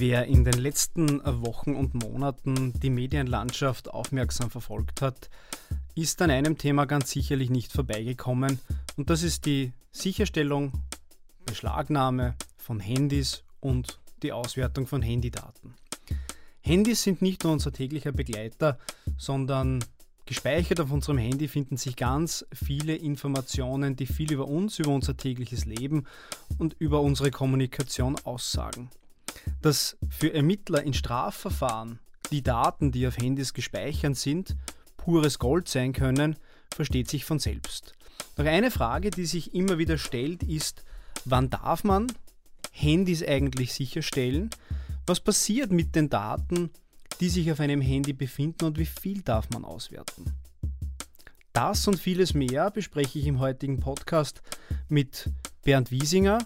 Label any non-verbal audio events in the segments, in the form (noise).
Wer in den letzten Wochen und Monaten die Medienlandschaft aufmerksam verfolgt hat, ist an einem Thema ganz sicherlich nicht vorbeigekommen und das ist die Sicherstellung, Beschlagnahme von Handys und die Auswertung von Handydaten. Handys sind nicht nur unser täglicher Begleiter, sondern gespeichert auf unserem Handy finden sich ganz viele Informationen, die viel über uns, über unser tägliches Leben und über unsere Kommunikation aussagen dass für Ermittler in Strafverfahren die Daten, die auf Handys gespeichert sind, pures Gold sein können, versteht sich von selbst. Doch eine Frage, die sich immer wieder stellt, ist, wann darf man Handys eigentlich sicherstellen? Was passiert mit den Daten, die sich auf einem Handy befinden und wie viel darf man auswerten? Das und vieles mehr bespreche ich im heutigen Podcast mit Bernd Wiesinger,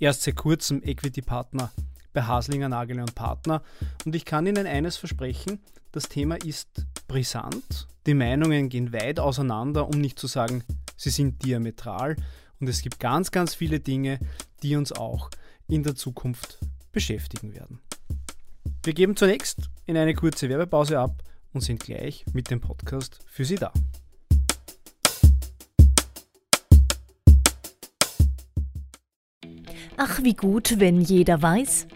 erst seit kurzem Equity-Partner bei Haslinger, Nagel und Partner. Und ich kann Ihnen eines versprechen, das Thema ist brisant, die Meinungen gehen weit auseinander, um nicht zu sagen, sie sind diametral. Und es gibt ganz, ganz viele Dinge, die uns auch in der Zukunft beschäftigen werden. Wir geben zunächst in eine kurze Werbepause ab und sind gleich mit dem Podcast für Sie da. Ach, wie gut, wenn jeder weiß,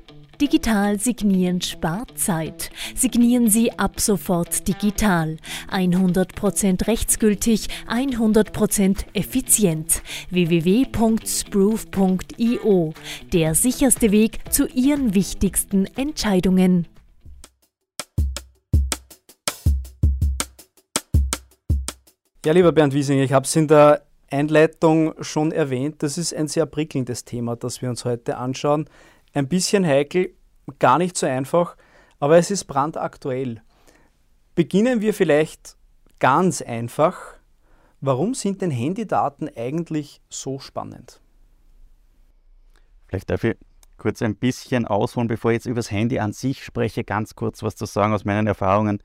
Digital signieren spart Zeit. Signieren Sie ab sofort digital. 100% rechtsgültig, 100% effizient. www.sproof.io. Der sicherste Weg zu Ihren wichtigsten Entscheidungen. Ja, lieber Bernd Wiesinger, ich habe es in der Einleitung schon erwähnt. Das ist ein sehr prickelndes Thema, das wir uns heute anschauen ein bisschen heikel, gar nicht so einfach, aber es ist brandaktuell. Beginnen wir vielleicht ganz einfach. Warum sind denn Handydaten eigentlich so spannend? Vielleicht darf ich kurz ein bisschen ausholen, bevor ich jetzt über das Handy an sich spreche, ganz kurz was zu sagen aus meinen Erfahrungen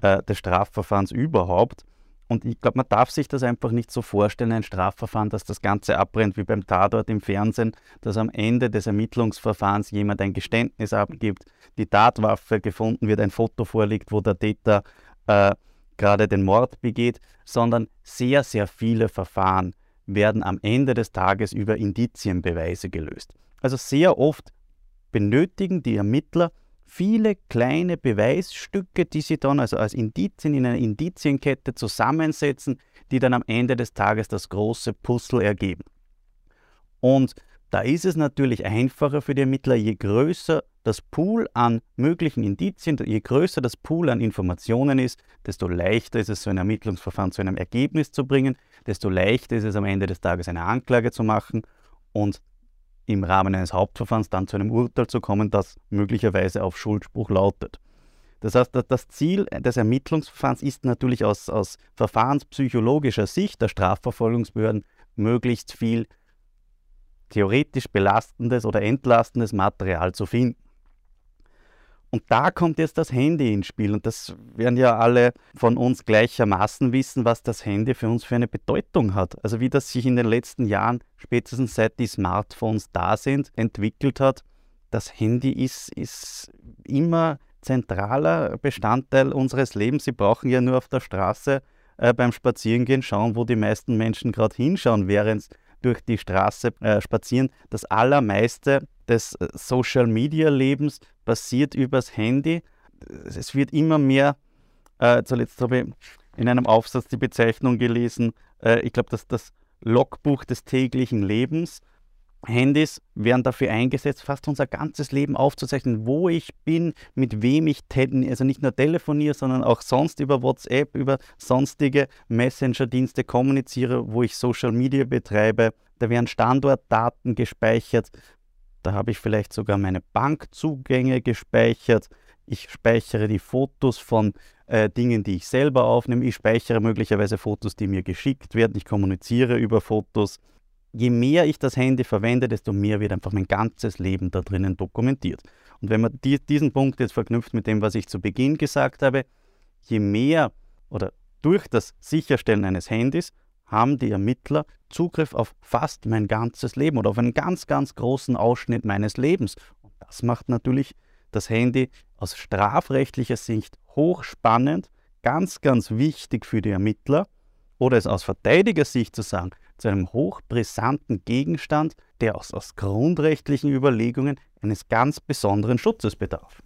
äh, des Strafverfahrens überhaupt. Und ich glaube, man darf sich das einfach nicht so vorstellen, ein Strafverfahren, dass das Ganze abbrennt wie beim Tatort im Fernsehen, dass am Ende des Ermittlungsverfahrens jemand ein Geständnis abgibt, die Tatwaffe gefunden wird, ein Foto vorliegt, wo der Täter äh, gerade den Mord begeht, sondern sehr, sehr viele Verfahren werden am Ende des Tages über Indizienbeweise gelöst. Also sehr oft benötigen die Ermittler viele kleine Beweisstücke, die sie dann also als Indizien in einer Indizienkette zusammensetzen, die dann am Ende des Tages das große Puzzle ergeben. Und da ist es natürlich einfacher für die Ermittler, je größer das Pool an möglichen Indizien, je größer das Pool an Informationen ist, desto leichter ist es, so ein Ermittlungsverfahren zu einem Ergebnis zu bringen, desto leichter ist es am Ende des Tages eine Anklage zu machen und im Rahmen eines Hauptverfahrens dann zu einem Urteil zu kommen, das möglicherweise auf Schuldspruch lautet. Das heißt, das Ziel des Ermittlungsverfahrens ist natürlich aus, aus verfahrenspsychologischer Sicht der Strafverfolgungsbehörden möglichst viel theoretisch belastendes oder entlastendes Material zu finden. Und da kommt jetzt das Handy ins Spiel. Und das werden ja alle von uns gleichermaßen wissen, was das Handy für uns für eine Bedeutung hat. Also wie das sich in den letzten Jahren, spätestens seit die Smartphones da sind, entwickelt hat. Das Handy ist, ist immer zentraler Bestandteil unseres Lebens. Sie brauchen ja nur auf der Straße äh, beim Spazierengehen schauen, wo die meisten Menschen gerade hinschauen, während sie durch die Straße äh, spazieren. Das allermeiste des äh, Social-Media-Lebens passiert übers Handy. Es wird immer mehr, äh, zuletzt habe ich in einem Aufsatz die Bezeichnung gelesen, äh, ich glaube, dass das Logbuch des täglichen Lebens. Handys werden dafür eingesetzt, fast unser ganzes Leben aufzuzeichnen, wo ich bin, mit wem ich also nicht nur telefoniere, sondern auch sonst über WhatsApp, über sonstige Messenger-Dienste kommuniziere, wo ich Social Media betreibe. Da werden Standortdaten gespeichert, da habe ich vielleicht sogar meine Bankzugänge gespeichert. Ich speichere die Fotos von äh, Dingen, die ich selber aufnehme. Ich speichere möglicherweise Fotos, die mir geschickt werden. Ich kommuniziere über Fotos. Je mehr ich das Handy verwende, desto mehr wird einfach mein ganzes Leben da drinnen dokumentiert. Und wenn man die, diesen Punkt jetzt verknüpft mit dem, was ich zu Beginn gesagt habe, je mehr oder durch das Sicherstellen eines Handys haben die Ermittler Zugriff auf fast mein ganzes Leben oder auf einen ganz, ganz großen Ausschnitt meines Lebens. Und Das macht natürlich das Handy aus strafrechtlicher Sicht hochspannend, ganz, ganz wichtig für die Ermittler. Oder es aus Verteidigersicht zu sagen, zu einem hochbrisanten Gegenstand, der aus, aus grundrechtlichen Überlegungen eines ganz besonderen Schutzes bedarf.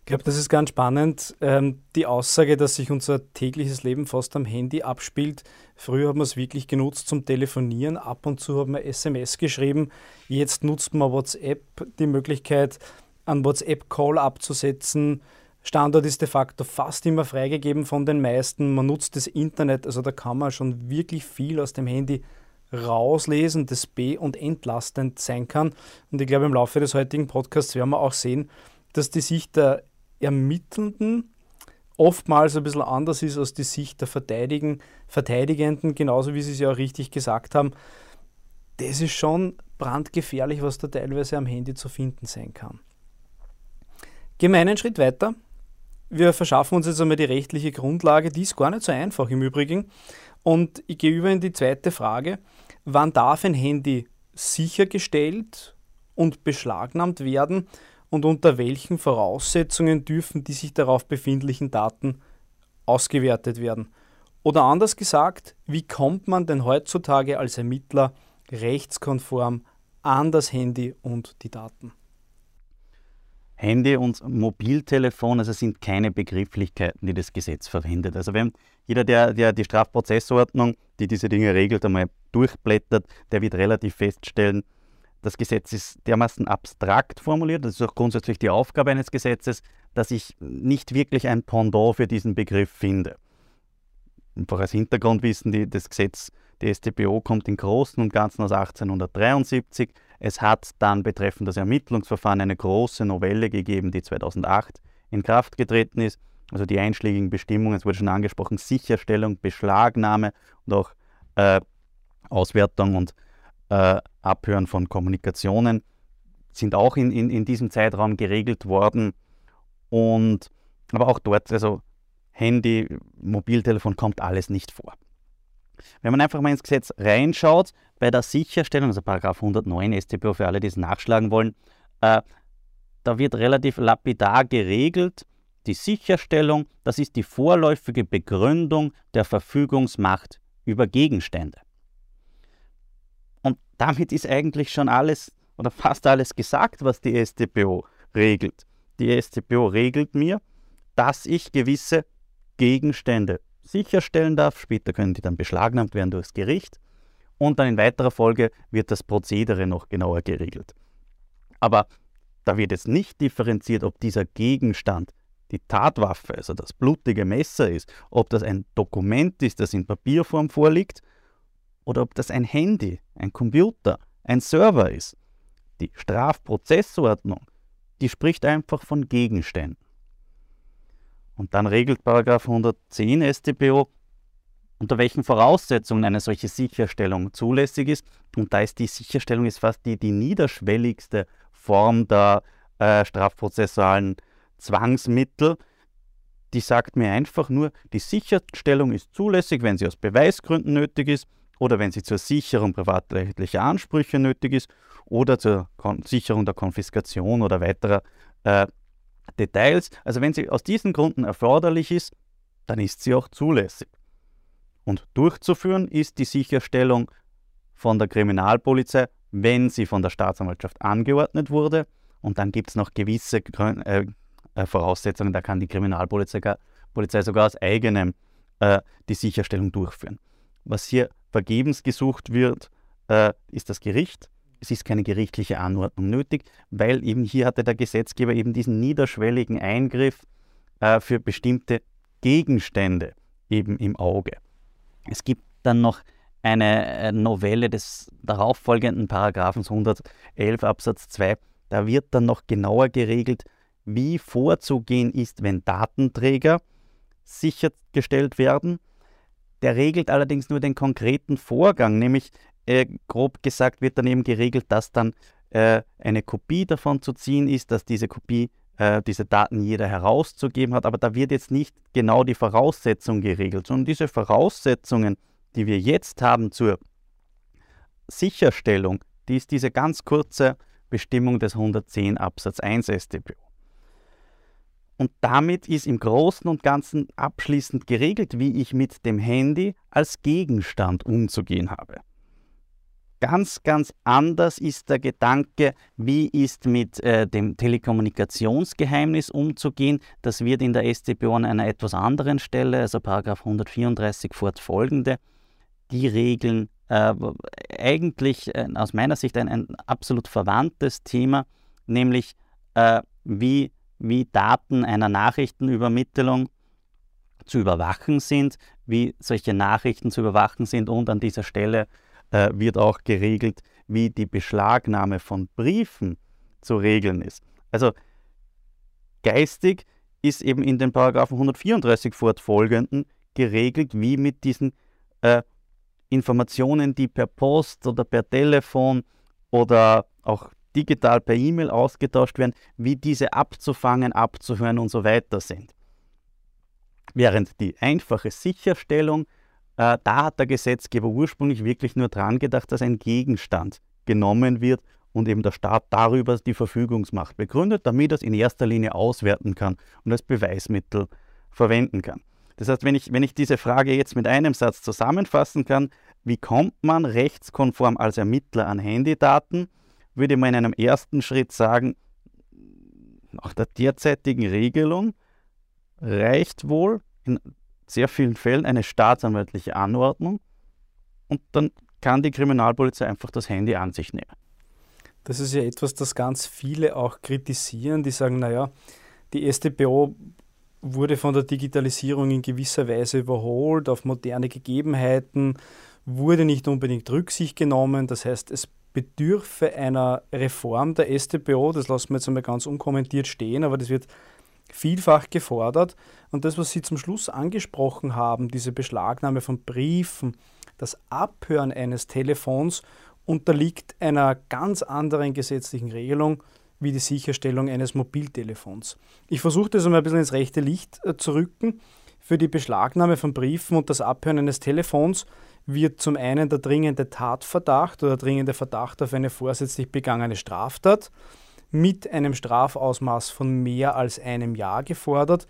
Ich glaube, das ist ganz spannend. Ähm, die Aussage, dass sich unser tägliches Leben fast am Handy abspielt. Früher haben wir es wirklich genutzt zum Telefonieren. Ab und zu haben wir SMS geschrieben. Jetzt nutzt man WhatsApp, die Möglichkeit, einen WhatsApp-Call abzusetzen. Standort ist de facto fast immer freigegeben von den meisten. Man nutzt das Internet, also da kann man schon wirklich viel aus dem Handy rauslesen, das be- und entlastend sein kann. Und ich glaube, im Laufe des heutigen Podcasts werden wir auch sehen, dass die Sicht der Ermittelnden oftmals ein bisschen anders ist als die Sicht der Verteidigen, Verteidigenden, genauso wie Sie es ja auch richtig gesagt haben. Das ist schon brandgefährlich, was da teilweise am Handy zu finden sein kann. Gehen wir einen Schritt weiter. Wir verschaffen uns jetzt einmal die rechtliche Grundlage, die ist gar nicht so einfach im Übrigen. Und ich gehe über in die zweite Frage. Wann darf ein Handy sichergestellt und beschlagnahmt werden und unter welchen Voraussetzungen dürfen die sich darauf befindlichen Daten ausgewertet werden? Oder anders gesagt, wie kommt man denn heutzutage als Ermittler rechtskonform an das Handy und die Daten? Handy und Mobiltelefon, also sind keine Begrifflichkeiten, die das Gesetz verwendet. Also wenn jeder, der, der die Strafprozessordnung, die diese Dinge regelt, einmal durchblättert, der wird relativ feststellen, das Gesetz ist dermaßen abstrakt formuliert, das ist auch grundsätzlich die Aufgabe eines Gesetzes, dass ich nicht wirklich ein Pendant für diesen Begriff finde. Einfach als Hintergrundwissen, die, das Gesetz, die StPO kommt im Großen und Ganzen aus 1873. Es hat dann betreffend das Ermittlungsverfahren eine große Novelle gegeben, die 2008 in Kraft getreten ist. Also die einschlägigen Bestimmungen, es wurde schon angesprochen, Sicherstellung, Beschlagnahme und auch äh, Auswertung und äh, Abhören von Kommunikationen sind auch in, in, in diesem Zeitraum geregelt worden. Und aber auch dort, also Handy, Mobiltelefon kommt alles nicht vor. Wenn man einfach mal ins Gesetz reinschaut, bei der Sicherstellung, also Paragraph 109 StPO für alle, die es nachschlagen wollen, äh, da wird relativ lapidar geregelt, die Sicherstellung, das ist die vorläufige Begründung der Verfügungsmacht über Gegenstände. Damit ist eigentlich schon alles oder fast alles gesagt, was die StPO regelt. Die StPO regelt mir, dass ich gewisse Gegenstände sicherstellen darf. Später können die dann beschlagnahmt werden durchs Gericht. Und dann in weiterer Folge wird das Prozedere noch genauer geregelt. Aber da wird jetzt nicht differenziert, ob dieser Gegenstand die Tatwaffe, also das blutige Messer ist, ob das ein Dokument ist, das in Papierform vorliegt, oder ob das ein Handy, ein Computer, ein Server ist. Die Strafprozessordnung, die spricht einfach von Gegenständen. Und dann regelt 110 StPO, unter welchen Voraussetzungen eine solche Sicherstellung zulässig ist. Und da ist die Sicherstellung ist fast die, die niederschwelligste Form der äh, strafprozessualen Zwangsmittel. Die sagt mir einfach nur, die Sicherstellung ist zulässig, wenn sie aus Beweisgründen nötig ist oder wenn sie zur Sicherung privatrechtlicher Ansprüche nötig ist oder zur Kon Sicherung der Konfiskation oder weiterer äh, Details. Also wenn sie aus diesen Gründen erforderlich ist, dann ist sie auch zulässig. Und durchzuführen ist die Sicherstellung von der Kriminalpolizei, wenn sie von der Staatsanwaltschaft angeordnet wurde. Und dann gibt es noch gewisse äh, äh, Voraussetzungen, da kann die Kriminalpolizei Polizei sogar aus eigenem äh, die Sicherstellung durchführen. Was hier vergebens gesucht wird, äh, ist das Gericht. Es ist keine gerichtliche Anordnung nötig, weil eben hier hatte der Gesetzgeber eben diesen niederschwelligen Eingriff äh, für bestimmte Gegenstände eben im Auge. Es gibt dann noch eine äh, Novelle des darauffolgenden Paragraphens 111 Absatz 2. Da wird dann noch genauer geregelt, wie vorzugehen ist, wenn Datenträger sichergestellt werden der regelt allerdings nur den konkreten Vorgang, nämlich äh, grob gesagt wird dann eben geregelt, dass dann äh, eine Kopie davon zu ziehen ist, dass diese Kopie, äh, diese Daten jeder herauszugeben hat, aber da wird jetzt nicht genau die Voraussetzung geregelt, sondern diese Voraussetzungen, die wir jetzt haben zur Sicherstellung, die ist diese ganz kurze Bestimmung des 110 Absatz 1 StPO. Und damit ist im Großen und Ganzen abschließend geregelt, wie ich mit dem Handy als Gegenstand umzugehen habe. Ganz, ganz anders ist der Gedanke, wie ist mit äh, dem Telekommunikationsgeheimnis umzugehen. Das wird in der StPO an einer etwas anderen Stelle, also 134 fortfolgende, die Regeln äh, eigentlich äh, aus meiner Sicht ein, ein, absolut verwandtes Thema, nämlich äh, wie, wie Daten einer Nachrichtenübermittlung zu überwachen sind, wie solche Nachrichten zu überwachen sind und an dieser Stelle äh, wird auch geregelt, wie die Beschlagnahme von Briefen zu regeln ist. Also geistig ist eben in den Paragraphen 134 fortfolgenden geregelt, wie mit diesen äh, Informationen, die per Post oder per Telefon oder auch digital per E-Mail ausgetauscht werden, wie diese abzufangen, abzuhören und so weiter sind. Während die einfache Sicherstellung äh, da hat der Gesetzgeber ursprünglich wirklich nur dran gedacht, dass ein Gegenstand genommen wird und eben der Staat darüber die Verfügungsmacht begründet, damit er es in erster Linie auswerten kann und als Beweismittel verwenden kann. Das heißt, wenn ich, wenn ich diese Frage jetzt mit einem Satz zusammenfassen kann, wie kommt man rechtskonform als Ermittler an Handydaten, würde man in einem ersten Schritt sagen, nach der derzeitigen Regelung reicht wohl in sehr vielen Fällen eine staatsanwaltliche Anordnung und dann kann die Kriminalpolizei einfach das Handy an sich nehmen. Das ist ja etwas, das ganz viele auch kritisieren, die sagen, naja, die StPO wurde von der Digitalisierung in gewisser Weise überholt auf moderne Gegebenheiten, wurde nicht unbedingt Rücksicht genommen. Das heißt, es bedürfe einer Reform der StPO, das lassen wir jetzt einmal ganz unkommentiert stehen, aber das wird vielfach gefordert. Und das, was Sie zum Schluss angesprochen haben, diese Beschlagnahme von Briefen, das Abhören eines Telefons unterliegt einer ganz anderen gesetzlichen Regelung wie die Sicherstellung eines Mobiltelefons. Ich versuche das einmal ein bisschen ins rechte Licht äh, zu rücken. Für die Beschlagnahme von Briefen und das Abhören eines Telefons wird zum einen der dringende Tatverdacht oder dringende Verdacht auf eine vorsätzlich begangene Straftat mit einem Strafausmaß von mehr als einem Jahr gefordert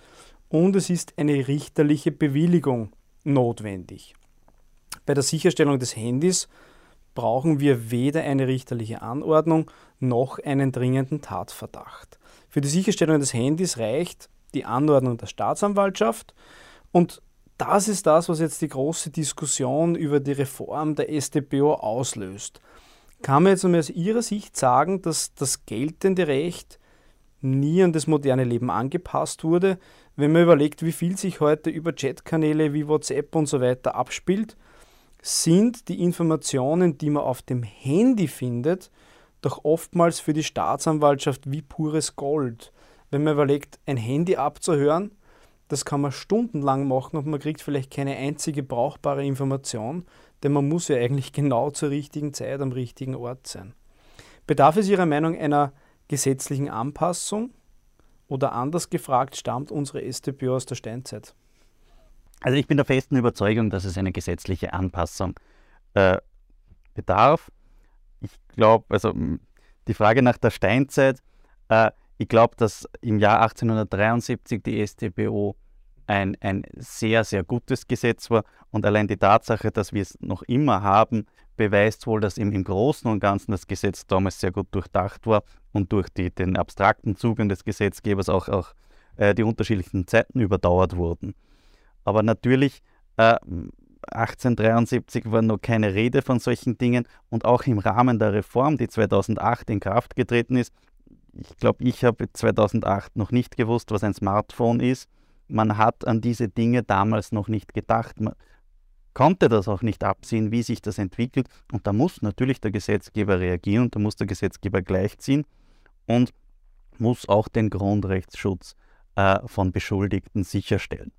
und es ist eine richterliche Bewilligung notwendig. Bei der Sicherstellung des Handys brauchen wir weder eine richterliche Anordnung noch einen dringenden Tatverdacht. Für die Sicherstellung des Handys reicht die Anordnung der Staatsanwaltschaft und das ist das, was jetzt die große Diskussion über die Reform der StPO auslöst. Kann man jetzt einmal aus Ihrer Sicht sagen, dass das geltende Recht nie an das moderne Leben angepasst wurde, wenn man überlegt, wie viel sich heute über Chatkanäle wie WhatsApp und so weiter abspielt, sind die Informationen, die man auf dem Handy findet, doch oftmals für die Staatsanwaltschaft wie pures Gold. Wenn man überlegt, ein Handy abzuhören, das kann man stundenlang machen und man kriegt vielleicht keine einzige brauchbare Information, denn man muss ja eigentlich (laughs) genau zur richtigen Zeit am richtigen Ort sein. Bedarf es Ihrer Meinung einer gesetzlichen Anpassung oder anders gefragt, stammt unsere StPO aus der Steinzeit? Also ich bin der festen Überzeugung, dass es eine gesetzliche Anpassung äh, bedarf. Ich glaube, also die Frage nach der Steinzeit, äh, ich glaube, dass im Jahr 1873 die StPO ein, ein sehr, sehr gutes Gesetz war. Und allein die Tatsache, dass wir es noch immer haben, beweist wohl, dass im, im Großen und Ganzen das Gesetz damals sehr gut durchdacht war und durch die, den abstrakten Zugang des Gesetzgebers auch, auch äh, die unterschiedlichen Zeiten überdauert wurden. Aber natürlich, äh, 1873 war noch keine Rede von solchen Dingen und auch im Rahmen der Reform, die 2008 in Kraft getreten ist, ich glaube, ich habe 2008 noch nicht gewusst, was ein Smartphone ist man hat an diese Dinge damals noch nicht gedacht. Man konnte das auch nicht absehen, wie sich das entwickelt. Und da muss natürlich der Gesetzgeber reagieren und da muss der Gesetzgeber gleichziehen und muss auch den Grundrechtsschutz äh, von Beschuldigten sicherstellen.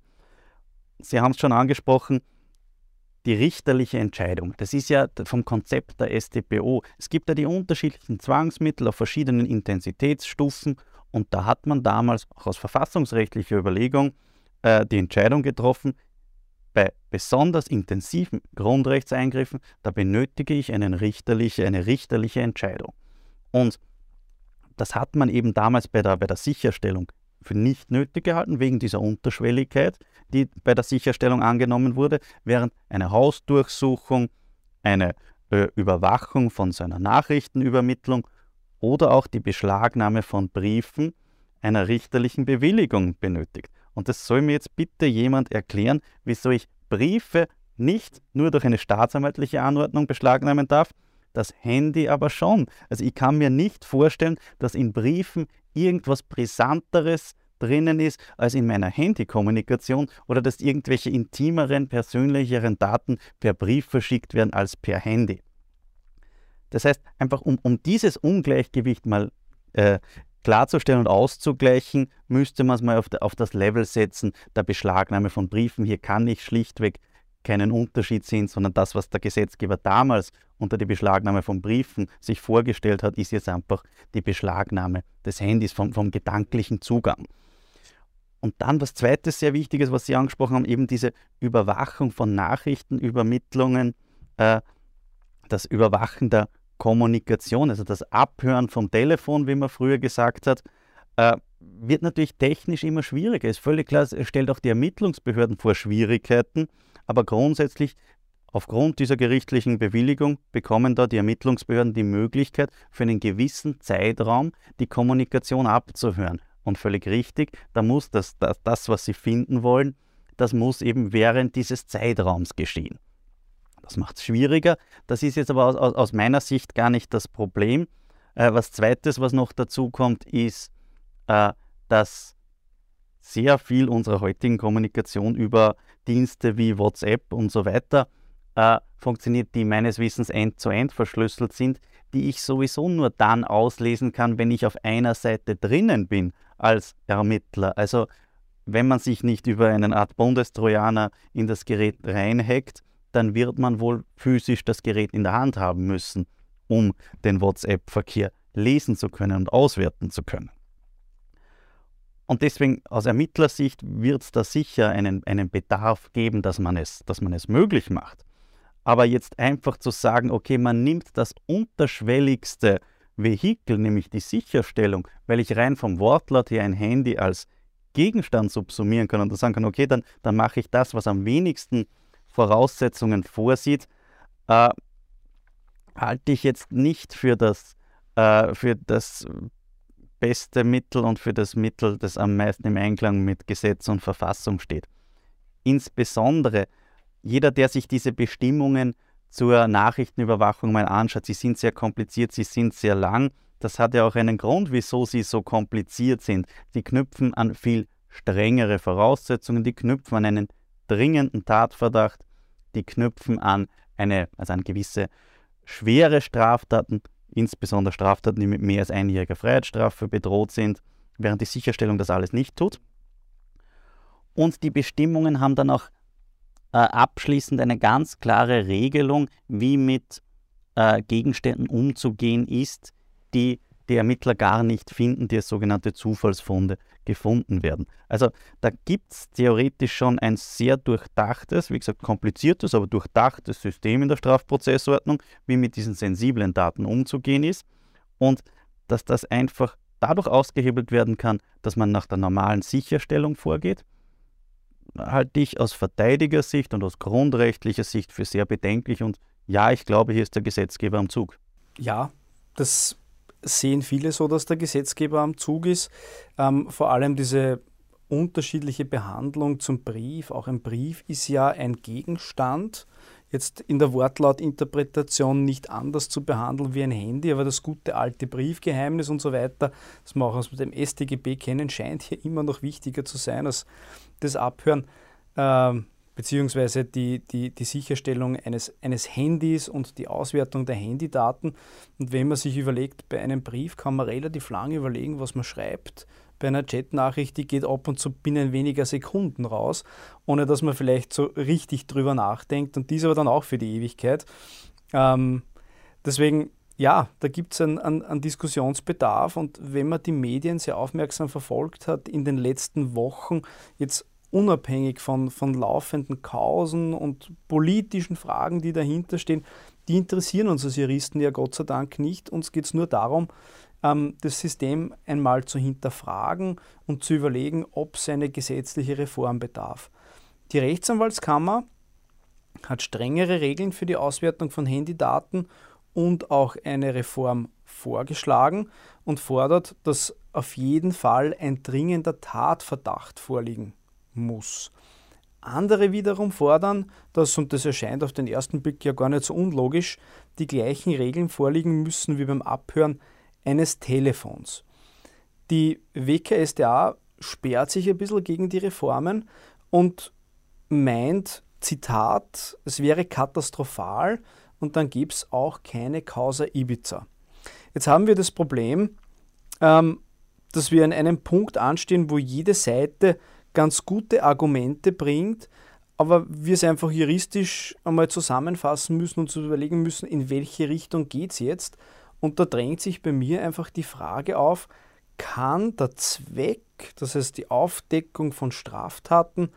Sie haben es schon angesprochen, die richterliche Entscheidung. Das ist ja vom Konzept der StPO. Es gibt ja die unterschiedlichen Zwangsmittel auf verschiedenen Intensitätsstufen und da hat man damals auch aus verfassungsrechtlicher Überlegung äh, die Entscheidung getroffen, bei besonders intensiven Grundrechtseingriffen, da benötige ich einen richterliche, eine richterliche Entscheidung. Und das hat man eben damals bei der, bei der Sicherstellung für nicht nötig gehalten, wegen dieser Unterschwelligkeit, die bei der Sicherstellung angenommen wurde, während eine Hausdurchsuchung, eine äh, Überwachung von seiner Nachrichtenübermittlung oder auch die Beschlagnahme von Briefen einer richterlichen Bewilligung benötigt. Und das soll mir jetzt bitte jemand erklären, wieso ich Briefe nicht nur durch eine staatsanwaltliche Anordnung beschlagnahmen darf, das Handy aber schon. Also ich kann mir nicht vorstellen, dass in Briefen irgendwas Brisanteres drinnen ist als in meiner Handykommunikation oder dass irgendwelche intimeren, persönlicheren Daten per Brief verschickt werden als per Handy. Das heißt, einfach um, um dieses Ungleichgewicht mal äh, klarzustellen und auszugleichen, müsste man es mal auf, auf das Level setzen der Beschlagnahme von Briefen. Hier kann ich schlichtweg keinen Unterschied sehen, sondern das, was der Gesetzgeber damals unter die Beschlagnahme von Briefen sich vorgestellt hat, ist jetzt einfach die Beschlagnahme des Handys vom, vom gedanklichen Zugang. Und dann das Zweite sehr Wichtiges, was Sie angesprochen haben, eben diese Überwachung von Nachrichtenübermittlungen, äh, das Überwachen der Kommunikation, also das Abhören vom Telefon, wie man früher gesagt hat, äh, wird natürlich technisch immer schwieriger. Ist völlig klar, es stellt auch die Ermittlungsbehörden vor Schwierigkeiten, aber grundsätzlich aufgrund dieser gerichtlichen Bewilligung bekommen da die Ermittlungsbehörden die Möglichkeit, für einen gewissen Zeitraum die Kommunikation abzuhören. Und völlig richtig, da muss das, das, das was sie finden wollen, das muss eben während dieses Zeitraums geschehen. Das macht es schwieriger. Das ist jetzt aber aus, aus, meiner Sicht gar nicht das Problem. Äh, was zweites, was noch dazu kommt, ist, äh, dass sehr viel unserer heutigen Kommunikation über Dienste wie WhatsApp und so weiter äh, funktioniert, die meines Wissens end-zu-end -end verschlüsselt sind, die ich sowieso nur dann auslesen kann, wenn ich auf einer Seite drinnen bin als Ermittler. Also wenn man sich nicht über eine Art Bundestrojaner in das Gerät reinhackt, dann wird man wohl physisch das Gerät in der Hand haben müssen, um den WhatsApp-Verkehr lesen zu können und auswerten zu können. Und deswegen aus Ermittlersicht wird es da sicher einen, einen Bedarf geben, dass man, es, dass man es möglich macht. Aber jetzt einfach zu sagen, okay, man nimmt das unterschwelligste Vehikel, nämlich die Sicherstellung, weil ich rein vom Wortlaut her ein Handy als Gegenstand subsumieren kann und sagen kann, okay, dann, dann mache ich das, was am wenigsten Voraussetzungen vorsieht, äh, halte ich jetzt nicht für das, äh, für das beste Mittel und für das Mittel, das am meisten im Einklang mit Gesetz und Verfassung steht. Insbesondere jeder, der sich diese Bestimmungen zur Nachrichtenüberwachung mal anschaut, sie sind sehr kompliziert, sie sind sehr lang. Das hat ja auch einen Grund, wieso sie so kompliziert sind. Sie knüpfen an viel strengere Voraussetzungen, die knüpfen an einen dringenden Tatverdacht, die knüpfen an eine, also an gewisse schwere Straftaten, insbesondere Straftaten, die mit mehr als einjähriger Freiheitsstrafe bedroht sind, während die Sicherstellung das alles nicht tut. Und die Bestimmungen haben dann auch äh, abschließend eine ganz klare Regelung, wie mit äh, Gegenständen umzugehen ist, die die Ermittler gar nicht finden, die als sogenannte Zufallsfunde gefunden werden. Also da gibt es theoretisch schon ein sehr durchdachtes, wie gesagt kompliziertes, aber durchdachtes System in der Strafprozessordnung, wie mit diesen sensiblen Daten umzugehen ist und dass das einfach dadurch ausgehebelt werden kann, dass man nach der normalen Sicherstellung vorgeht, halte ich aus Verteidigersicht und aus grundrechtlicher Sicht für sehr bedenklich und ja, ich glaube, hier ist der Gesetzgeber am Zug. Ja, das sehen viele so, dass der Gesetzgeber am Zug ist. Ähm, vor allem diese unterschiedliche Behandlung zum Brief. Auch ein Brief ist ja ein Gegenstand, jetzt in der Wortlautinterpretation nicht anders zu behandeln wie ein Handy, aber das gute alte Briefgeheimnis und so weiter, das wir auch aus dem StGB kennen, scheint hier immer noch wichtiger zu sein als das Abhören. Ähm, beziehungsweise die, die, die Sicherstellung eines, eines Handys und die Auswertung der Handydaten. Und wenn man sich überlegt, bei einem Brief kann man relativ lange überlegen, was man schreibt. Bei einer Chatnachricht, die geht ab und zu binnen weniger Sekunden raus, ohne dass man vielleicht so richtig drüber nachdenkt. Und dies aber dann auch für die Ewigkeit. Ähm, deswegen ja, da gibt es einen, einen, einen, Diskussionsbedarf und wenn man die Medien sehr aufmerksam verfolgt hat in den letzten Wochen, jetzt unabhängig von, von laufenden Kausen und politischen Fragen, die dahinter stehen, die interessieren uns als Juristen ja Gott sei Dank nicht. Uns geht es nur darum, ähm, das System einmal zu hinterfragen und zu überlegen, ob es eine gesetzliche Reform bedarf. Die Rechtsanwaltskammer hat strengere Regeln für die Auswertung von Handydaten und auch eine Reform vorgeschlagen und fordert, dass auf jeden Fall ein dringender Tatverdacht vorliegen muss. Andere wiederum fordern, dass, und das erscheint auf den ersten Blick ja gar nicht so unlogisch, die gleichen Regeln vorliegen müssen wie beim Abhören eines Telefons. Die WKSDA sperrt sich ein bisschen gegen die Reformen und meint, Zitat, es wäre katastrophal und dann gibt es auch keine Causa Ibiza. Jetzt haben wir das Problem, ähm, dass wir an einem Punkt anstehen, wo jede Seite ganz gute Argumente bringt, aber wir es einfach juristisch einmal zusammenfassen müssen und zu überlegen müssen, in welche Richtung geht es jetzt. Und da drängt sich bei mir einfach die Frage auf, kann der Zweck, das heißt die Aufdeckung von Straftaten,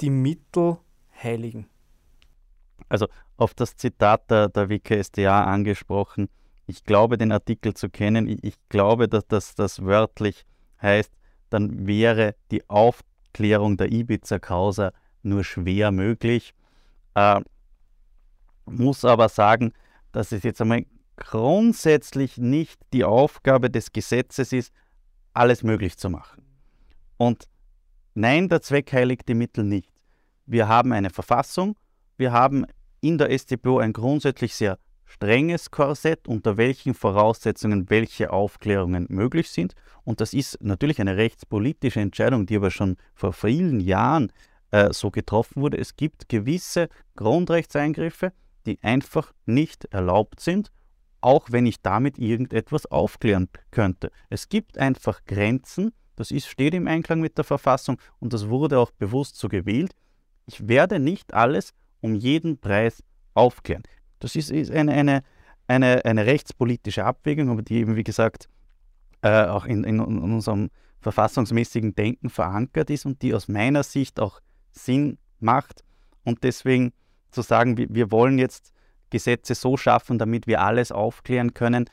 die Mittel heiligen? Also auf das Zitat der, der WKSDA angesprochen, ich glaube den Artikel zu kennen, ich, ich glaube, dass das, das wörtlich heißt, dann wäre die Aufklärung der Ibiza-Causa nur schwer möglich. Äh, muss aber sagen, dass es jetzt einmal grundsätzlich nicht die Aufgabe des Gesetzes ist, alles möglich zu machen. Und nein, der Zweck heiligt die Mittel nicht. Wir haben eine Verfassung, wir haben in der StPO ein grundsätzlich sehr strenges Korsett, unter welchen Voraussetzungen welche Aufklärungen möglich sind. Und das ist natürlich eine rechtspolitische Entscheidung, die aber schon vor vielen Jahren äh, so getroffen wurde. Es gibt gewisse Grundrechtseingriffe, die einfach nicht erlaubt sind, auch wenn ich damit irgendetwas aufklären könnte. Es gibt einfach Grenzen, das ist, steht im Einklang mit der Verfassung und das wurde auch bewusst so gewählt. Ich werde nicht alles um jeden Preis aufklären. Das ist, ist eine, eine, eine, eine rechtspolitische Abwägung, aber die eben, wie gesagt, äh, auch in, in, unserem verfassungsmäßigen Denken verankert ist und die aus meiner Sicht auch Sinn macht. Und deswegen zu sagen, wir, wir wollen jetzt Gesetze so schaffen, damit wir alles aufklären können,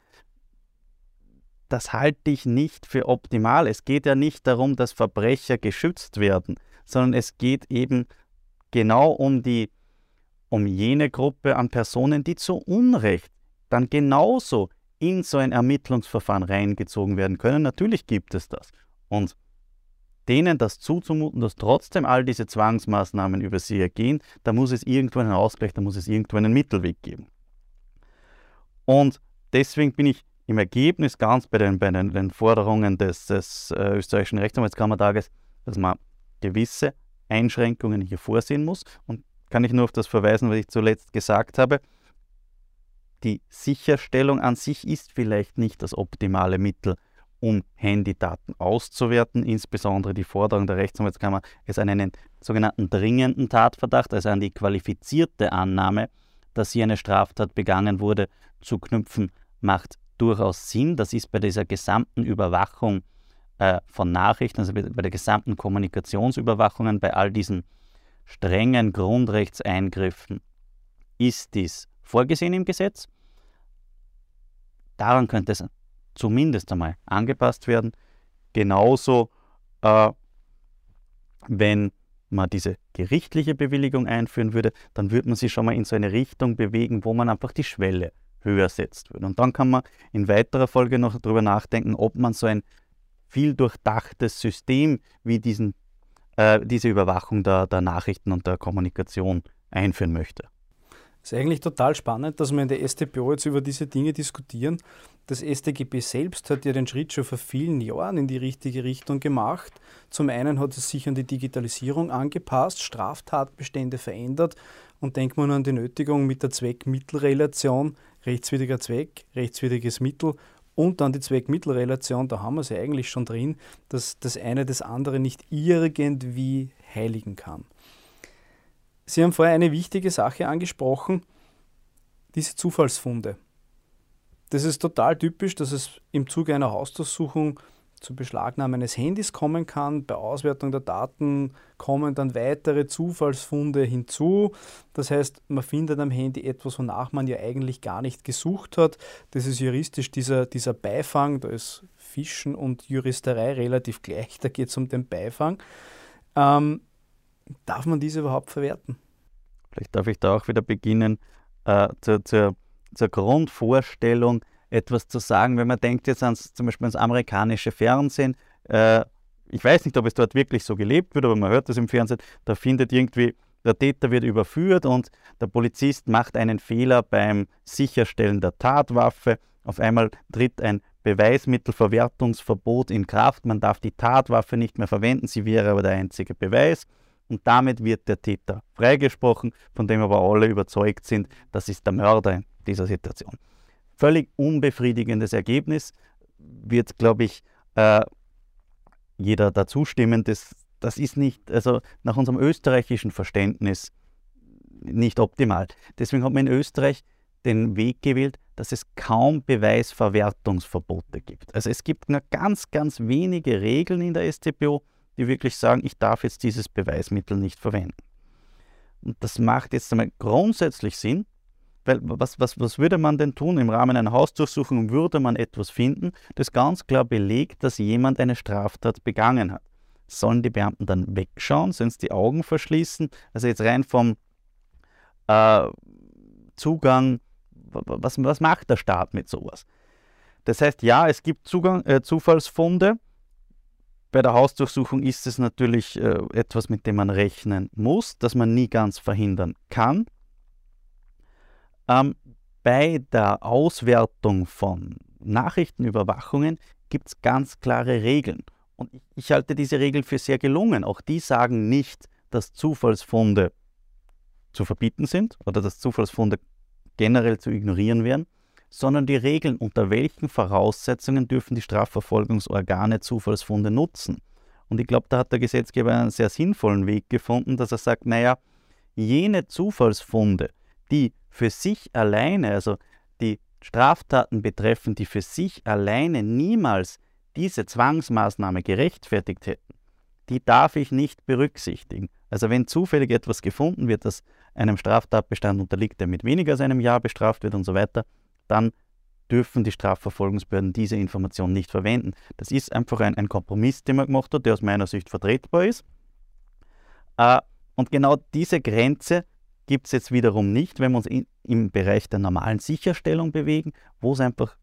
das halte ich nicht für optimal. Es geht ja nicht darum, dass Verbrecher geschützt werden, sondern es geht eben genau um die um jene Gruppe an Personen, die zu Unrecht dann genauso in so ein Ermittlungsverfahren reingezogen werden können. Natürlich gibt es das. Und denen das zuzumuten, dass trotzdem all diese Zwangsmaßnahmen über sie ergehen, da muss es irgendwo einen Ausgleich, da muss es irgendwo einen Mittelweg geben. Und deswegen bin ich im Ergebnis ganz bei den, bei den, den Forderungen des, des äh, österreichischen Rechtsanwaltskammertages, dass man gewisse Einschränkungen hier vorsehen muss. Und kann ich nur auf das verweisen, was ich zuletzt gesagt habe. Die Sicherstellung an sich ist vielleicht nicht das optimale Mittel, um Handydaten auszuwerten, insbesondere die Forderung der Rechtsanwaltskammer, es an einen sogenannten dringenden Tatverdacht, also an die qualifizierte Annahme, dass hier eine Straftat begangen wurde, zu knüpfen, macht durchaus Sinn. Das ist bei dieser gesamten Überwachung äh, von Nachrichten, also bei der gesamten Kommunikationsüberwachungen, bei all diesen strengen Grundrechtseingriffen ist dies vorgesehen im Gesetz. Daran könnte es zumindest einmal angepasst werden. Genauso, äh, wenn man diese gerichtliche Bewilligung einführen würde, dann würde man sich schon mal in so eine Richtung bewegen, wo man einfach die Schwelle höher setzt würde. Und dann kann man in weiterer Folge noch darüber nachdenken, ob man so ein viel durchdachtes System wie diesen äh, diese Überwachung der, der Nachrichten und der Kommunikation einführen möchte. Es ist eigentlich total spannend, dass wir in der StPO jetzt über diese Dinge diskutieren. Das StGB selbst hat ja den Schritt schon vor vielen Jahren in die richtige Richtung gemacht. Zum einen hat es sich an die Digitalisierung angepasst, Straftatbestände verändert und denkt man an die Nötigung mit der Zweck-Mittel-Relation, rechtswidriger Zweck, rechtswidriges Mittel und dann die Zweck-Mittel-Relation, da haben wir sie eigentlich schon drin, dass das eine das andere nicht irgendwie heiligen kann. Sie haben vorher eine wichtige Sache angesprochen, diese Zufallsfunde. Das ist total typisch, dass es im Zuge einer Hausdurchsuchung zur Beschlagnahme eines Handys kommen kann. Bei Auswertung der Daten kommen dann weitere Zufallsfunde hinzu. Das heißt, man findet am Handy etwas, wonach man ja eigentlich gar nicht gesucht hat. Das ist juristisch dieser, dieser Beifang. Da ist Fischen und Juristerei relativ gleich. Da geht es um den Beifang. Ähm, darf man diese überhaupt verwerten? Vielleicht darf ich da auch wieder beginnen äh, zur, zur, zur Grundvorstellung etwas zu sagen, wenn man denkt jetzt ans, zum Beispiel ans amerikanische Fernsehen. Äh, ich weiß nicht, ob es dort wirklich so gelebt wird, aber man hört das im Fernsehen. Da findet irgendwie, der Täter wird überführt und der Polizist macht einen Fehler beim Sicherstellen der Tatwaffe. Auf einmal tritt ein Beweismittelverwertungsverbot in Kraft. Man darf die Tatwaffe nicht mehr verwenden, sie wäre aber der einzige Beweis. Und damit wird der Täter freigesprochen, von dem aber alle überzeugt sind, das ist der Mörder in dieser Situation völlig unbefriedigendes Ergebnis. Wird, glaube ich, äh, jeder dazu stimmen. Das, das ist nicht, also nach unserem österreichischen Verständnis nicht optimal. Deswegen hat man in Österreich den Weg gewählt, dass es kaum Beweisverwertungsverbote gibt. Also es gibt nur ganz, ganz wenige Regeln in der StPO, die wirklich sagen, ich darf jetzt dieses Beweismittel nicht verwenden. Und das macht jetzt einmal grundsätzlich Sinn, was, was, was würde man denn tun? Im Rahmen einer Hausdurchsuchung würde man etwas finden, das ganz klar belegt, dass jemand eine Straftat begangen hat. Sollen die Beamten dann wegschauen? Sollen sie die Augen verschließen? Also jetzt rein vom äh, Zugang, was, was macht der Staat mit sowas? Das heißt, ja, es gibt Zugang, äh, Zufallsfunde. Bei der Hausdurchsuchung ist es natürlich äh, etwas, mit dem man rechnen muss, das man nie ganz verhindern kann. Ähm, bei der Auswertung von Nachrichtenüberwachungen gibt es ganz klare Regeln. Und ich, ich halte diese Regeln für sehr gelungen. Auch die sagen nicht, dass Zufallsfunde zu verbieten sind oder dass Zufallsfunde generell zu ignorieren wären, sondern die Regeln, unter welchen Voraussetzungen dürfen die Strafverfolgungsorgane Zufallsfunde nutzen. Und ich glaube, da hat der Gesetzgeber einen sehr sinnvollen Weg gefunden, dass er sagt, naja, jene Zufallsfunde, die für sich alleine, also die Straftaten betreffen, die für sich alleine niemals diese Zwangsmaßnahme gerechtfertigt hätten, die darf ich nicht berücksichtigen. Also wenn zufällig etwas gefunden wird, das einem Straftatbestand unterliegt, der mit weniger als einem Jahr bestraft wird und so weiter, dann dürfen die Strafverfolgungsbehörden diese Information nicht verwenden. Das ist einfach ein, ein Kompromiss, den man gemacht hat, der aus meiner Sicht vertretbar ist. Äh, und genau diese Grenze gibt es jetzt wiederum nicht, wenn wir uns in, im Bereich der normalen Sicherstellung bewegen, wo es einfach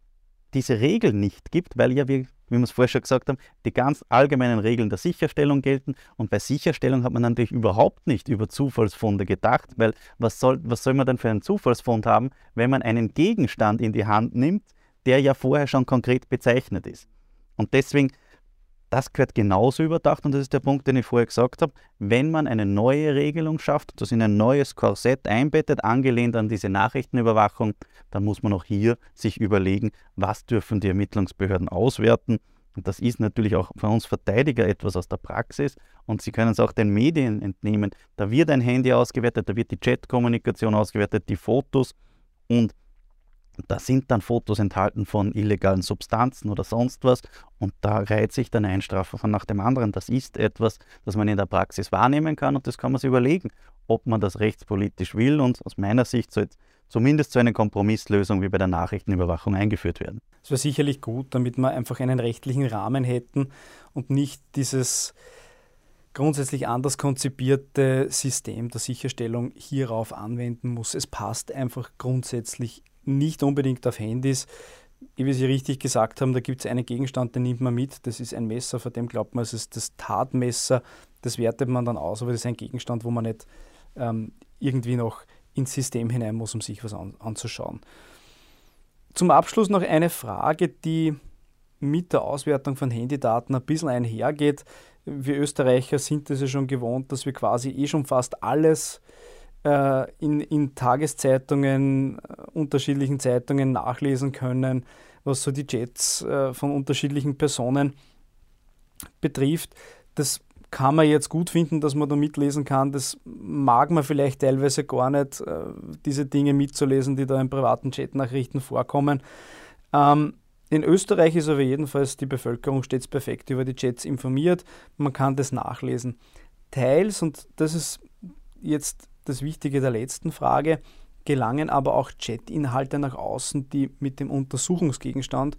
diese Regeln nicht gibt, weil ja, wie, wie wir es vorher schon gesagt haben, die ganz allgemeinen Regeln der Sicherstellung gelten. Und bei Sicherstellung hat man natürlich überhaupt nicht über Zufallsfunde gedacht, weil was soll, was soll man denn für einen Zufallsfund haben, wenn man einen Gegenstand in die Hand nimmt, der ja vorher schon konkret bezeichnet ist. Und deswegen das gehört genauso überdacht und das ist der Punkt, den ich vorher gesagt habe. Wenn man eine neue Regelung schafft, das in ein neues Korsett einbettet, angelehnt an diese Nachrichtenüberwachung, dann muss man auch hier sich überlegen, was dürfen die Ermittlungsbehörden auswerten. Und das ist natürlich auch für uns Verteidiger etwas aus der Praxis und Sie können es auch den Medien entnehmen. Da wird ein Handy ausgewertet, da wird die Chatkommunikation ausgewertet, die Fotos und da sind dann Fotos enthalten von illegalen Substanzen oder sonst was und da reiht sich dann ein Strafverfahren nach dem anderen. Das ist etwas, das man in der Praxis wahrnehmen kann und das kann man sich überlegen, ob man das rechtspolitisch will und aus meiner Sicht soll zumindest so eine Kompromisslösung wie bei der Nachrichtenüberwachung eingeführt werden. Das wäre sicherlich gut, damit wir einfach einen rechtlichen Rahmen hätten und nicht dieses grundsätzlich anders konzipierte System der Sicherstellung hierauf anwenden muss. Es passt einfach grundsätzlich nicht unbedingt auf Handys. Wie Sie richtig gesagt haben, da gibt es einen Gegenstand, den nimmt man mit. Das ist ein Messer, von dem glaubt man, es ist das Tatmesser. Das wertet man dann aus, aber das ist ein Gegenstand, wo man nicht ähm, irgendwie noch ins System hinein muss, um sich was an, anzuschauen. Zum Abschluss noch eine Frage, die mit der Auswertung von Handydaten ein bisschen einhergeht. Wir Österreicher sind es ja schon gewohnt, dass wir quasi eh schon fast alles in, in Tageszeitungen, äh, unterschiedlichen Zeitungen nachlesen können, was so die Chats äh, von unterschiedlichen Personen betrifft. Das kann man jetzt gut finden, dass man da mitlesen kann. Das mag man vielleicht teilweise gar nicht, äh, diese Dinge mitzulesen, die da in privaten Chatnachrichten vorkommen. Ähm, In Österreich ist aber jedenfalls die Bevölkerung stets perfekt über die Chats informiert. Man kann das nachlesen. Teils, und das ist jetzt das Wichtige der letzten Frage, gelangen aber auch Chat-Inhalte nach außen, die mit dem Untersuchungsgegenstand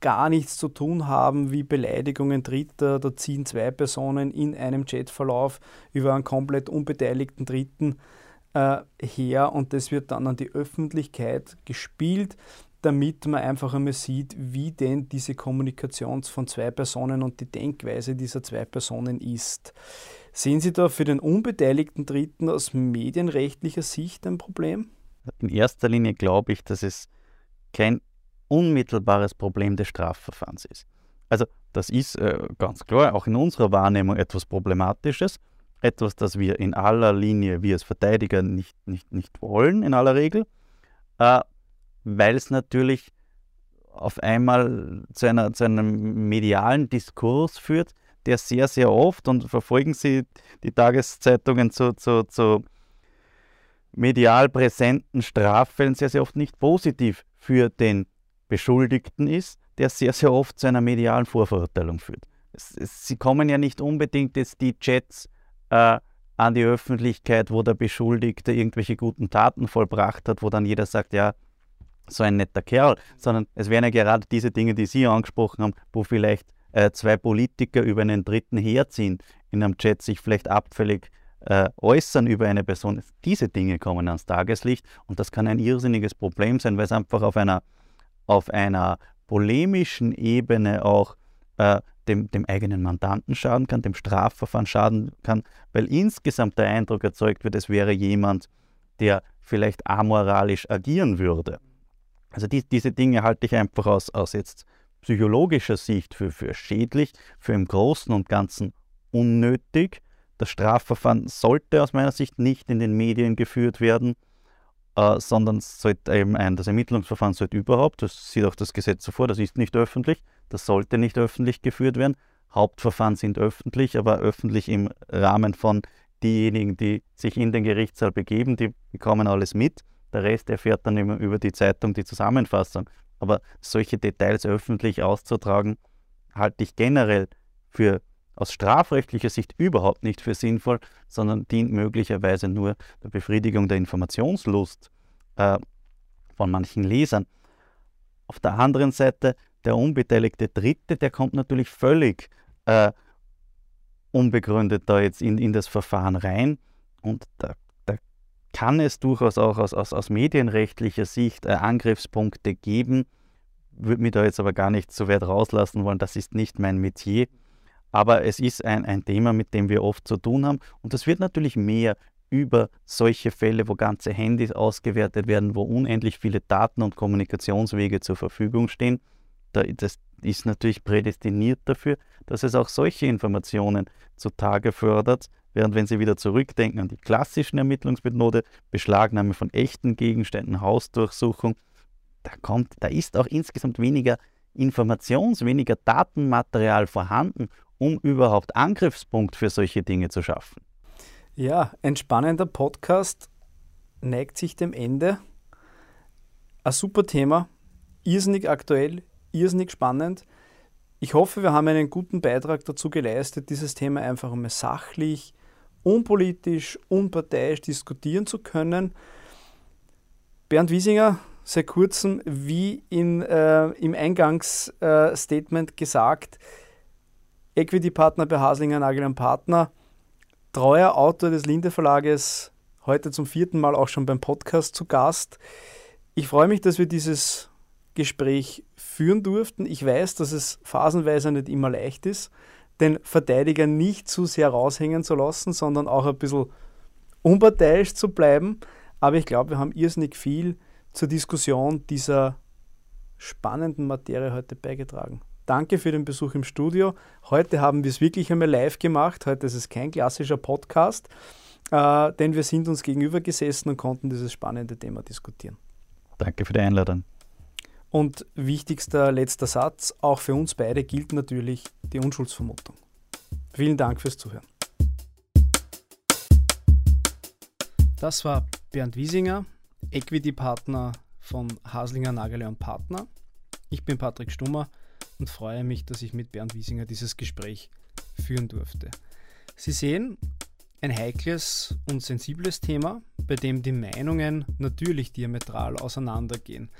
gar nichts zu tun haben, wie Beleidigungen Dritter. Da ziehen zwei Personen in einem Chatverlauf über einen komplett unbeteiligten Dritten äh, her und das wird dann an die Öffentlichkeit gespielt damit man einfach einmal sieht, wie denn diese Kommunikation von zwei Personen und die Denkweise dieser zwei Personen ist. Sehen Sie da für den unbeteiligten Dritten aus medienrechtlicher Sicht ein Problem? In erster Linie glaube ich, dass es kein unmittelbares Problem des Strafverfahrens ist. Also das ist äh, ganz klar auch in unserer Wahrnehmung etwas Problematisches, etwas, das wir in aller Linie, wir als Verteidiger nicht, nicht, nicht wollen, in aller Regel. Äh, weil es natürlich auf einmal zu, einer, zu einem medialen Diskurs führt, der sehr, sehr oft, und verfolgen Sie die Tageszeitungen zu, zu, zu medial präsenten Straffällen, sehr, sehr oft nicht positiv für den Beschuldigten ist, der sehr, sehr oft zu einer medialen Vorverurteilung führt. Es, es, sie kommen ja nicht unbedingt jetzt die Chats äh, an die Öffentlichkeit, wo der Beschuldigte irgendwelche guten Taten vollbracht hat, wo dann jeder sagt, ja, so ein netter Kerl, sondern es wären ja gerade diese Dinge, die Sie angesprochen haben, wo vielleicht äh, zwei Politiker über einen Dritten herziehen, in einem Chat sich vielleicht abfällig äh, äußern über eine Person. Diese Dinge kommen ans Tageslicht und das kann ein irrsinniges Problem sein, weil es einfach auf einer, auf einer polemischen Ebene auch äh, dem, dem eigenen Mandanten schaden kann, dem Strafverfahren schaden kann, weil insgesamt der Eindruck erzeugt wird, es wäre jemand, der vielleicht amoralisch agieren würde. Also die, diese Dinge halte ich einfach aus, aus jetzt psychologischer Sicht für, für schädlich, für im Großen und Ganzen unnötig. Das Strafverfahren sollte aus meiner Sicht nicht in den Medien geführt werden, äh, sondern sollte eben ein, das Ermittlungsverfahren sollte überhaupt, das sieht auch das Gesetz so vor, das ist nicht öffentlich, das sollte nicht öffentlich geführt werden. Hauptverfahren sind öffentlich, aber öffentlich im Rahmen von diejenigen, die sich in den Gerichtssaal begeben, die bekommen alles mit. Der Rest erfährt dann immer über die Zeitung die Zusammenfassung. Aber solche Details öffentlich auszutragen, halte ich generell für aus strafrechtlicher Sicht überhaupt nicht für sinnvoll, sondern dient möglicherweise nur der Befriedigung der Informationslust äh, von manchen Lesern. Auf der anderen Seite, der unbeteiligte Dritte, der kommt natürlich völlig äh, unbegründet da jetzt in, in das Verfahren rein und da kann es durchaus auch aus, aus, aus medienrechtlicher Sicht äh, Angriffspunkte geben. Würde mich da jetzt aber gar nicht so weit rauslassen wollen, das ist nicht mein Metier. Aber es ist ein, ein Thema, mit dem wir oft zu tun haben. Und es wird natürlich mehr über solche Fälle, wo ganze Handys ausgewertet werden, wo unendlich viele Daten und Kommunikationswege zur Verfügung stehen. das ist natürlich prädestiniert dafür, dass es auch solche Informationen zutage fördert, Während wenn Sie wieder zurückdenken an die klassischen Ermittlungsmethode, Beschlagnahme von echten Gegenständen, Hausdurchsuchung, da, kommt, da ist auch insgesamt weniger Informations-, weniger Datenmaterial vorhanden, um überhaupt Angriffspunkt für solche Dinge zu schaffen. Ja, ein spannender Podcast neigt sich dem Ende. Ein super Thema, irrsinnig aktuell, irrsinnig spannend. Ich hoffe, wir haben einen guten Beitrag dazu geleistet, dieses Thema einfach einmal sachlich, unpolitisch, unparteiisch diskutieren zu können. Bernd Wiesinger, seit kurzem, wie in, äh, im Eingangsstatement äh, gesagt, Equity-Partner bei Haslinger Nagel und Partner, treuer Autor des Linde Verlages, heute zum vierten Mal auch schon beim Podcast zu Gast. Ich freue mich, dass wir dieses Gespräch führen durften. Ich weiß, dass es phasenweise nicht immer leicht ist den Verteidiger nicht zu sehr raushängen zu lassen, sondern auch ein bisschen unparteiisch zu bleiben. Aber ich glaube, wir haben irrsinnig viel zur Diskussion dieser spannenden Materie heute beigetragen. Danke für den Besuch im Studio. Heute haben wir es wirklich einmal live gemacht. Heute ist es kein klassischer Podcast, äh, denn wir sind uns gegenüber gesessen und konnten dieses spannende Thema diskutieren. Danke für die Einladung. Und wichtigster letzter Satz, auch für uns beide gilt natürlich die Unschuldsvermutung. Vielen Dank fürs Zuhören. Das war Bernd Wiesinger, Equity-Partner von Haslinger Nagele und Partner. Ich bin Patrick Stummer und freue mich, dass ich mit Bernd Wiesinger dieses Gespräch führen durfte. Sie sehen, ein heikles und sensibles Thema, bei dem die Meinungen natürlich diametral auseinandergehen.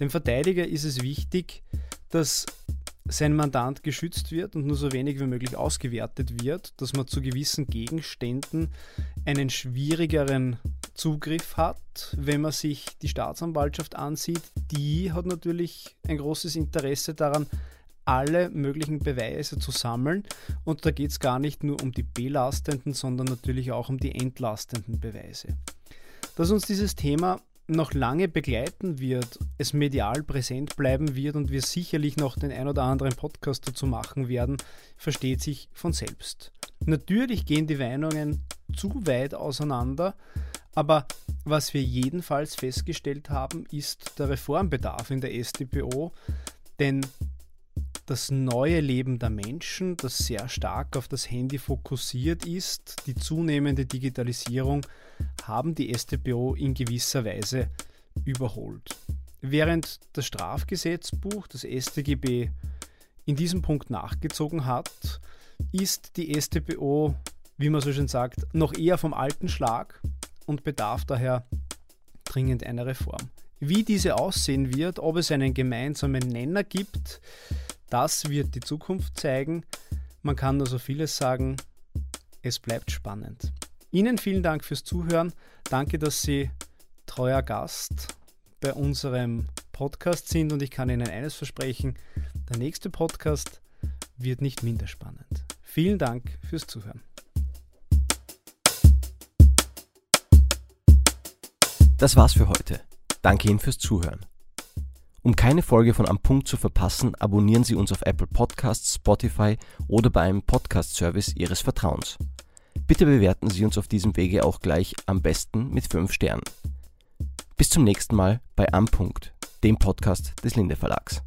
Dem Verteidiger ist es wichtig, dass sein Mandant geschützt wird und nur so wenig wie möglich ausgewertet wird, dass man zu gewissen Gegenständen einen schwierigeren Zugriff hat. Wenn man sich die Staatsanwaltschaft ansieht, die hat natürlich ein großes Interesse daran, alle möglichen Beweise zu sammeln. Und da geht es gar nicht nur um die belastenden, sondern natürlich auch um die entlastenden Beweise. Dass uns dieses Thema noch lange begleiten wird, es medial präsent bleiben wird und wir sicherlich noch den ein oder anderen Podcast dazu machen werden, versteht sich von selbst. Natürlich gehen die Meinungen zu weit auseinander, aber was wir jedenfalls festgestellt haben, ist der Reformbedarf in der StPO, denn das neue Leben der Menschen, das sehr stark auf das Handy fokussiert ist, die zunehmende Digitalisierung, haben die StPO in gewisser Weise überholt. Während das Strafgesetzbuch, das StGB, in diesem Punkt nachgezogen hat, ist die StPO, wie man so schön sagt, noch eher vom alten Schlag und bedarf daher dringend einer Reform. Wie diese aussehen wird, ob es einen gemeinsamen Nenner gibt, das wird die Zukunft zeigen. Man kann nur so vieles sagen. Es bleibt spannend. Ihnen vielen Dank fürs Zuhören. Danke, dass Sie treuer Gast bei unserem Podcast sind und ich kann Ihnen eines versprechen, der nächste Podcast wird nicht minder spannend. Vielen Dank fürs Zuhören. Das war's für heute. Danke Ihnen fürs Zuhören. Um keine Folge von Am Punkt zu verpassen, abonnieren Sie uns auf Apple Podcasts, Spotify oder bei einem Podcast-Service Ihres Vertrauens. Bitte bewerten Sie uns auf diesem Wege auch gleich am besten mit 5 Sternen. Bis zum nächsten Mal bei Am Punkt, dem Podcast des Linde Verlags.